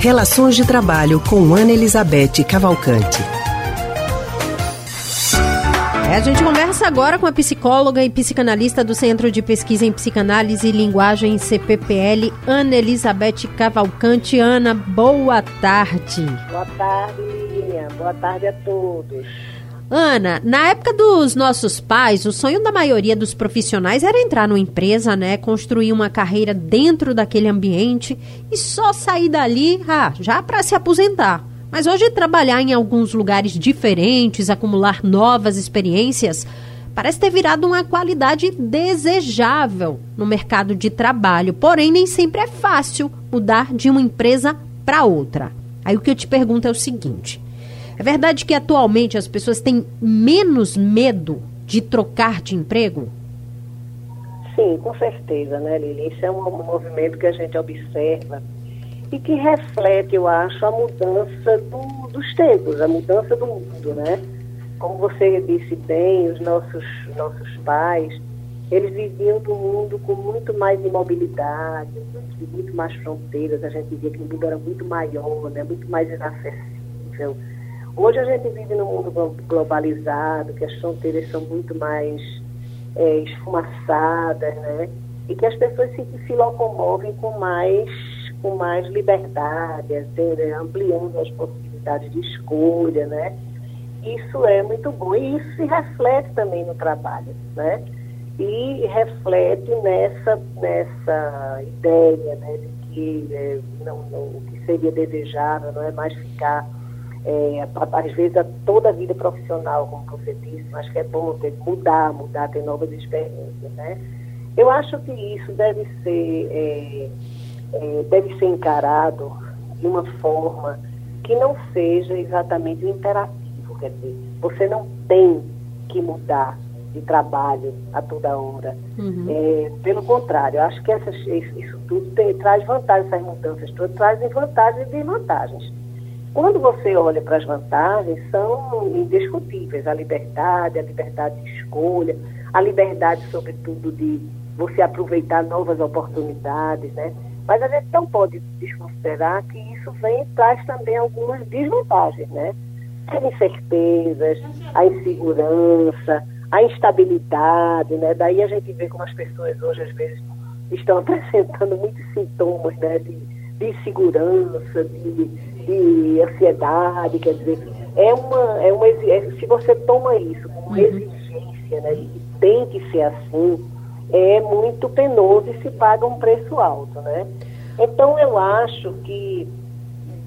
Relações de Trabalho com Ana Elizabeth Cavalcante. É, a gente conversa agora com a psicóloga e psicanalista do Centro de Pesquisa em Psicanálise e Linguagem CPPL, Ana Elizabeth Cavalcante. Ana, boa tarde. Boa tarde, Lilian. Boa tarde a todos. Ana, na época dos nossos pais, o sonho da maioria dos profissionais era entrar numa empresa, né, construir uma carreira dentro daquele ambiente e só sair dali, ah, já para se aposentar. Mas hoje trabalhar em alguns lugares diferentes, acumular novas experiências, parece ter virado uma qualidade desejável no mercado de trabalho. Porém, nem sempre é fácil mudar de uma empresa para outra. Aí o que eu te pergunto é o seguinte: é verdade que atualmente as pessoas têm menos medo de trocar de emprego? Sim, com certeza, né, Lili? Isso é um movimento que a gente observa e que reflete, eu acho, a mudança do, dos tempos, a mudança do mundo, né? Como você disse bem, os nossos, nossos pais, eles viviam num mundo com muito mais imobilidade, muito mais fronteiras, a gente via que o mundo era muito maior, né? muito mais inacessível Hoje a gente vive num mundo globalizado, que as fronteiras são muito mais é, esfumaçadas, né? E que as pessoas se, se locomovem com mais, com mais liberdade, assim, né? ampliando as possibilidades de escolha, né? Isso é muito bom e isso se reflete também no trabalho, né? E reflete nessa, nessa ideia, né, de que é, não, não, o que seria desejável não é mais ficar é, às vezes a toda a vida profissional, como você disse, mas que é bom ter, mudar, mudar, ter novas experiências, né? Eu acho que isso deve ser, é, é, deve ser encarado de uma forma que não seja exatamente imperativo, quer dizer, você não tem que mudar de trabalho a toda hora. Uhum. É, pelo contrário, eu acho que essas, isso tudo tem, traz vantagens, essas mudanças todas trazem vantagens e desvantagens. Quando você olha para as vantagens, são indiscutíveis. A liberdade, a liberdade de escolha, a liberdade, sobretudo, de você aproveitar novas oportunidades, né? Mas a gente não pode desconsiderar que isso vem traz também algumas desvantagens, né? As incertezas, a insegurança, a instabilidade, né? Daí a gente vê como as pessoas hoje, às vezes, estão apresentando muitos sintomas, né? De, de insegurança, de de ansiedade, quer dizer, é uma, é uma é, se você toma isso como uma uhum. exigência, né, e tem que ser assim, é muito penoso e se paga um preço alto, né? Então eu acho que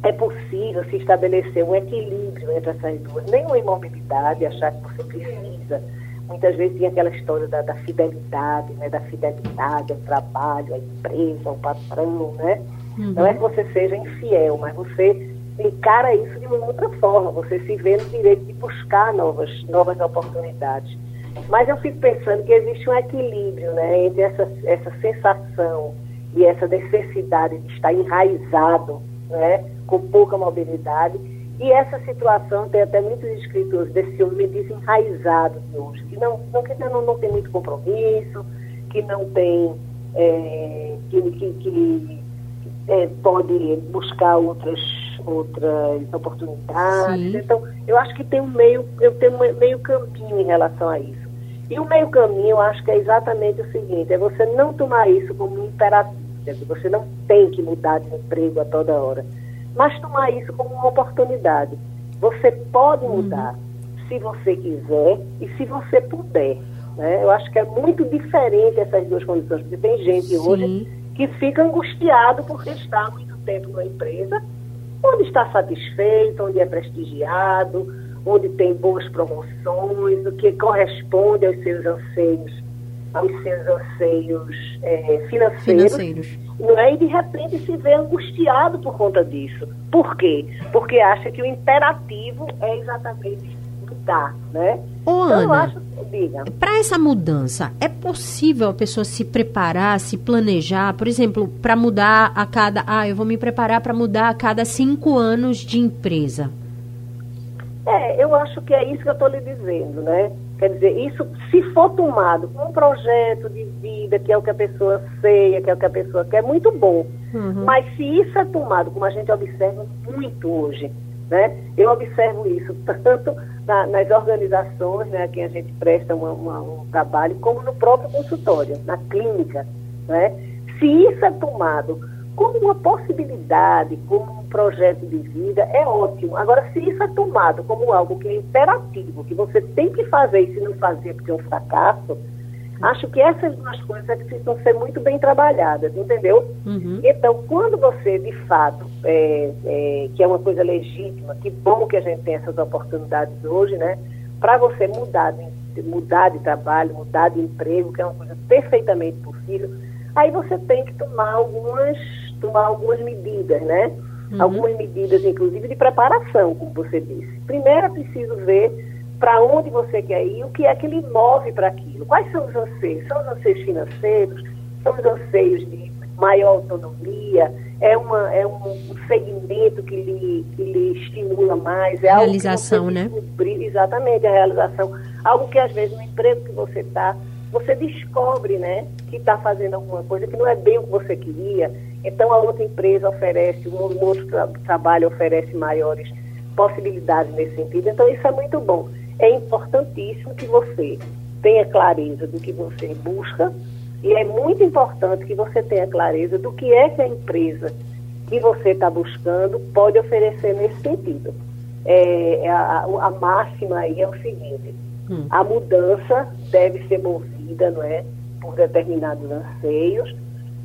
é possível se estabelecer um equilíbrio entre essas duas, nem uma imobilidade, achar que você precisa. Muitas vezes tem aquela história da, da fidelidade, né? Da fidelidade ao trabalho, à empresa, ao patrão, né? Uhum. Não é que você seja infiel, mas você encara isso de uma outra forma, você se vê no direito de buscar novas, novas oportunidades. Mas eu fico pensando que existe um equilíbrio né, entre essa, essa sensação e essa necessidade de estar enraizado, né, com pouca mobilidade, e essa situação tem até muitos escritores desse homem desenraizado de hoje, que não, não, que não, não tem muito compromisso, que não tem, é, que, que, que é, pode buscar outras outras oportunidades. Sim. Então, eu acho que tem um meio, eu tenho um meio caminho em relação a isso. E o meio caminho, eu acho que é exatamente o seguinte, é você não tomar isso como um imperativo, você não tem que mudar de emprego a toda hora, mas tomar isso como uma oportunidade. Você pode uhum. mudar uhum. se você quiser e se você puder. Né? Eu acho que é muito diferente essas duas condições, porque tem gente Sim. hoje que fica angustiado porque está há muito tempo na empresa onde está satisfeito, onde é prestigiado, onde tem boas promoções, o que corresponde aos seus anseios, aos seus anseios é, financeiros. financeiros. Não é? E de repente se vê angustiado por conta disso. Por quê? Porque acha que o imperativo é exatamente mudar, né? Ô, então, Ana, acho, para essa mudança, é possível a pessoa se preparar, se planejar, por exemplo, para mudar a cada. Ah, eu vou me preparar para mudar a cada cinco anos de empresa? É, eu acho que é isso que eu estou lhe dizendo, né? Quer dizer, isso, se for tomado um projeto de vida, que é o que a pessoa ceia, que é o que a pessoa quer, é muito bom. Uhum. Mas se isso é tomado, como a gente observa muito hoje, né? Eu observo isso tanto na, nas organizações né, a quem a gente presta uma, uma, um trabalho, como no próprio consultório, na clínica. Né? Se isso é tomado como uma possibilidade, como um projeto de vida, é ótimo. Agora, se isso é tomado como algo que é imperativo, que você tem que fazer e se não fazer porque é um fracasso, acho que essas duas coisas é precisam ser muito bem trabalhadas, entendeu? Uhum. Então, quando você, de fato, é, é, que é uma coisa legítima, que bom que a gente tem essas oportunidades hoje, né? Para você mudar de, mudar de trabalho, mudar de emprego, que é uma coisa perfeitamente possível, aí você tem que tomar algumas tomar algumas medidas, né? Uhum. Algumas medidas, inclusive, de preparação, como você disse. Primeiro é preciso ver para onde você quer ir, o que é que lhe move para aquilo. Quais são os anseios? São os anseios financeiros? São os anseios de maior autonomia? É, uma, é um segmento que lhe, que lhe estimula mais? É realização, né? Exatamente, a realização. Algo que às vezes no emprego que você está, você descobre, né, que está fazendo alguma coisa que não é bem o que você queria então, a outra empresa oferece, um outro tra trabalho oferece maiores possibilidades nesse sentido. Então, isso é muito bom. É importantíssimo que você tenha clareza do que você busca e é muito importante que você tenha clareza do que é que a empresa que você está buscando pode oferecer nesse sentido. É, é a, a, máxima aí é o seguinte, hum. a mudança deve ser movida, não é, por determinados anseios,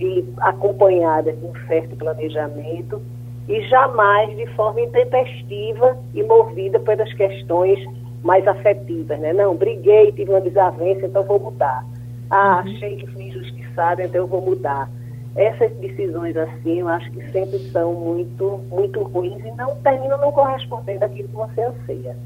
e acompanhada de um certo planejamento e jamais de forma intempestiva e movida pelas questões mais afetivas, né? Não, briguei, tive uma desavença, então vou mudar. Ah, uhum. achei que fui injustiçada, então eu vou mudar. Essas decisões assim, eu acho que sempre são muito, muito ruins e não terminam não correspondendo àquilo que você anseia.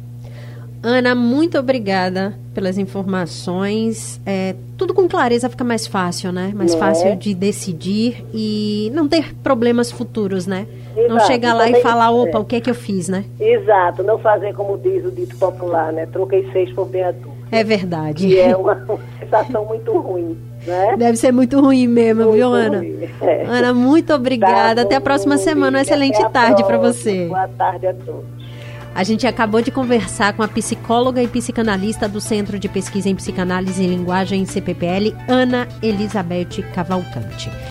Ana, muito obrigada pelas informações. É, tudo com clareza fica mais fácil, né? Mais é. fácil de decidir e não ter problemas futuros, né? Exato. Não chegar lá e falar, opa, é. o que é que eu fiz, né? Exato, não fazer como diz o dito popular, né? Troquei seis por meia. É verdade. Que é uma, sensação muito ruim. Né? Deve ser muito ruim mesmo, muito viu, Ana? É. Ana, muito obrigada. Tá, até a próxima semana. Uma excelente tarde para você. Boa tarde a todos. A gente acabou de conversar com a psicóloga e psicanalista do Centro de Pesquisa em Psicanálise e Linguagem CPPL, Ana Elizabeth Cavalcante.